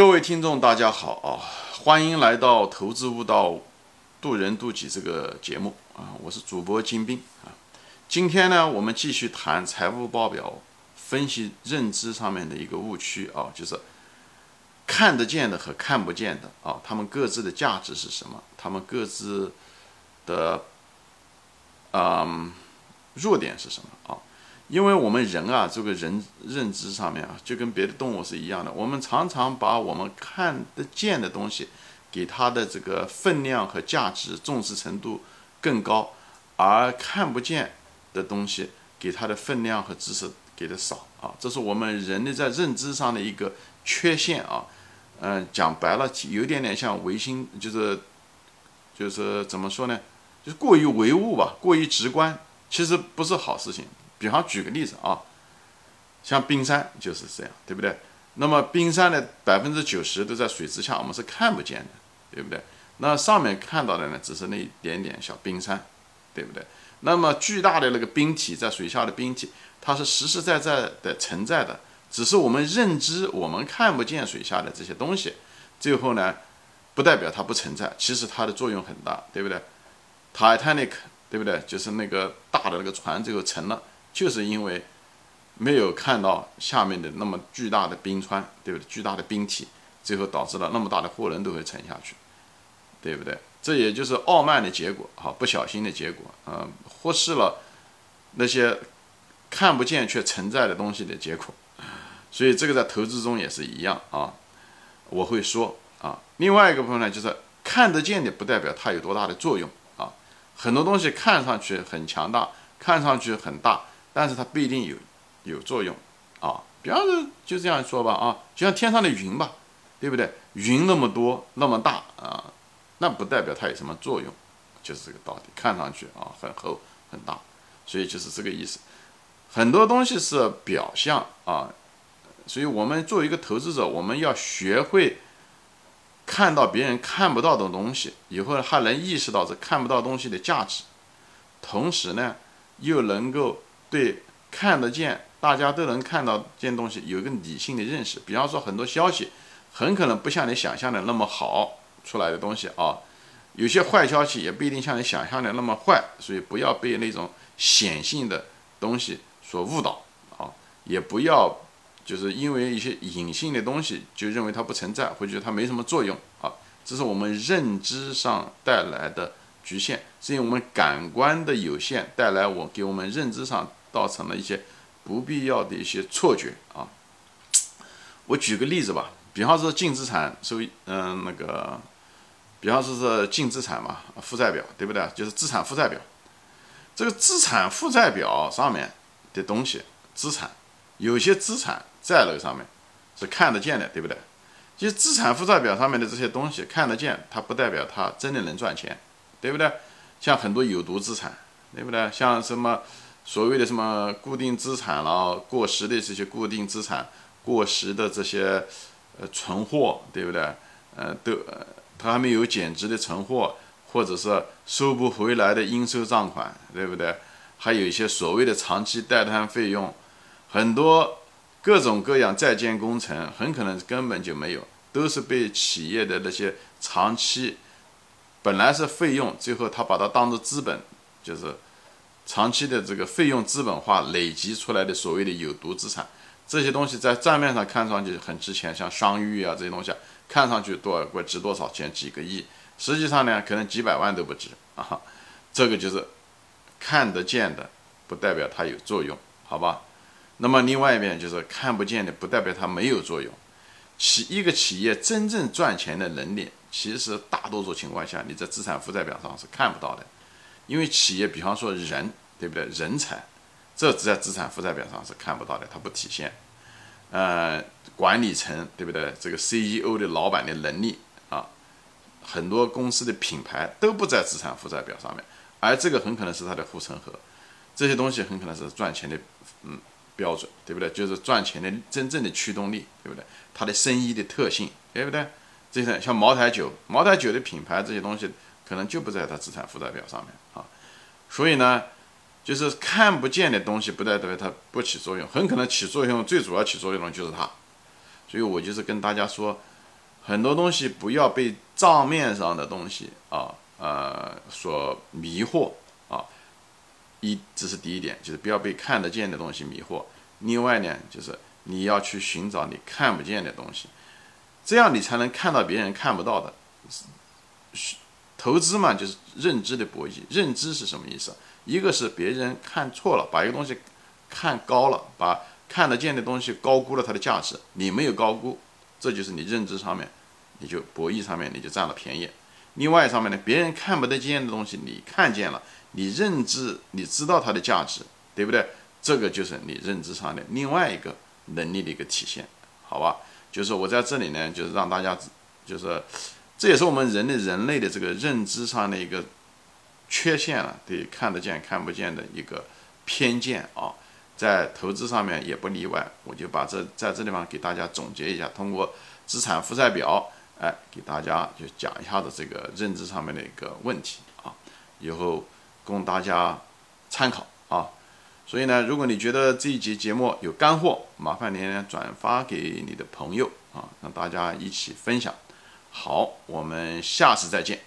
各位听众，大家好啊！欢迎来到《投资悟道，渡人渡己》这个节目啊！我是主播金兵啊。今天呢，我们继续谈财务报表分析认知上面的一个误区啊，就是看得见的和看不见的啊，他们各自的价值是什么？他们各自的嗯弱点是什么啊？因为我们人啊，这个人认知上面啊，就跟别的动物是一样的。我们常常把我们看得见的东西，给它的这个分量和价值重视程度更高，而看不见的东西，给它的分量和知识给的少啊。这是我们人类在认知上的一个缺陷啊。嗯，讲白了，有点点像唯心，就是就是怎么说呢？就是过于唯物吧，过于直观，其实不是好事情。比方举个例子啊，像冰山就是这样，对不对？那么冰山的百分之九十都在水之下，我们是看不见的，对不对？那上面看到的呢，只是那一点点小冰山，对不对？那么巨大的那个冰体在水下的冰体，它是实实在在的存在的，只是我们认知我们看不见水下的这些东西，最后呢，不代表它不存在，其实它的作用很大，对不对？Titanic，对不对？就是那个大的那个船最后沉了。就是因为没有看到下面的那么巨大的冰川，对不对？巨大的冰体，最后导致了那么大的货轮都会沉下去，对不对？这也就是傲慢的结果，哈，不小心的结果，嗯，忽视了那些看不见却存在的东西的结果。所以这个在投资中也是一样啊。我会说啊，另外一个部分呢，就是看得见的不代表它有多大的作用啊。很多东西看上去很强大，看上去很大。但是它不一定有有作用啊，比方说就这样说吧啊，就像天上的云吧，对不对？云那么多那么大啊，那不代表它有什么作用，就是这个道理。看上去啊很厚很大，所以就是这个意思。很多东西是表象啊，所以我们作为一个投资者，我们要学会看到别人看不到的东西，以后还能意识到这看不到东西的价值，同时呢又能够。对，看得见，大家都能看到件东西，有一个理性的认识。比方说，很多消息很可能不像你想象的那么好出来的东西啊，有些坏消息也不一定像你想象的那么坏，所以不要被那种显性的东西所误导啊，也不要就是因为一些隐性的东西就认为它不存在，或者它没什么作用啊，这是我们认知上带来的局限，是因为我们感官的有限带来我给我们认知上。造成了一些不必要的一些错觉啊！我举个例子吧，比方说净资产收益，嗯，那个，比方说是净资产嘛，负债表对不对？就是资产负债表。这个资产负债表上面的东西，资产有些资产在那个上面是看得见的，对不对？其实资产负债表上面的这些东西看得见，它不代表它真的能赚钱，对不对？像很多有毒资产，对不对？像什么？所谓的什么固定资产了，过时的这些固定资产，过时的这些呃存货，对不对？呃，都它还没有减值的存货，或者是收不回来的应收账款，对不对？还有一些所谓的长期待摊费用，很多各种各样在建工程，很可能根本就没有，都是被企业的那些长期本来是费用，最后他把它当做资本，就是。长期的这个费用资本化累积出来的所谓的有毒资产，这些东西在账面上看上去很值钱，像商誉啊这些东西啊，看上去多少值多少钱几个亿，实际上呢可能几百万都不值啊。这个就是看得见的，不代表它有作用，好吧？那么另外一边就是看不见的，不代表它没有作用。企一个企业真正赚钱的能力，其实大多数情况下你在资产负债表上是看不到的。因为企业，比方说人，对不对？人才，这只在资产负债表上是看不到的，它不体现。呃，管理层，对不对？这个 CEO 的老板的能力啊，很多公司的品牌都不在资产负债表上面，而这个很可能是它的护城河。这些东西很可能是赚钱的，嗯，标准，对不对？就是赚钱的真正的驱动力，对不对？它的生意的特性，对不对？这些像茅台酒，茅台酒的品牌这些东西。可能就不在它资产负债表上面啊，所以呢，就是看不见的东西不代表它不起作用，很可能起作用，最主要起作用的就是它。所以我就是跟大家说，很多东西不要被账面上的东西啊呃所迷惑啊。一这是第一点，就是不要被看得见的东西迷惑。另外呢，就是你要去寻找你看不见的东西，这样你才能看到别人看不到的。投资嘛，就是认知的博弈。认知是什么意思？一个是别人看错了，把一个东西看高了，把看得见的东西高估了它的价值，你没有高估，这就是你认知上面，你就博弈上面你就占了便宜。另外一上面呢，别人看不得见的东西你看见了，你认知你知道它的价值，对不对？这个就是你认知上的另外一个能力的一个体现，好吧？就是我在这里呢，就是让大家，就是这也是我们人类人类的这个认知上的一个缺陷了，对看得见看不见的一个偏见啊，在投资上面也不例外。我就把这在这地方给大家总结一下，通过资产负债表，哎，给大家就讲一下子这个认知上面的一个问题啊，以后供大家参考啊。所以呢，如果你觉得这一节节目有干货，麻烦您转发给你的朋友啊，让大家一起分享。好，我们下次再见。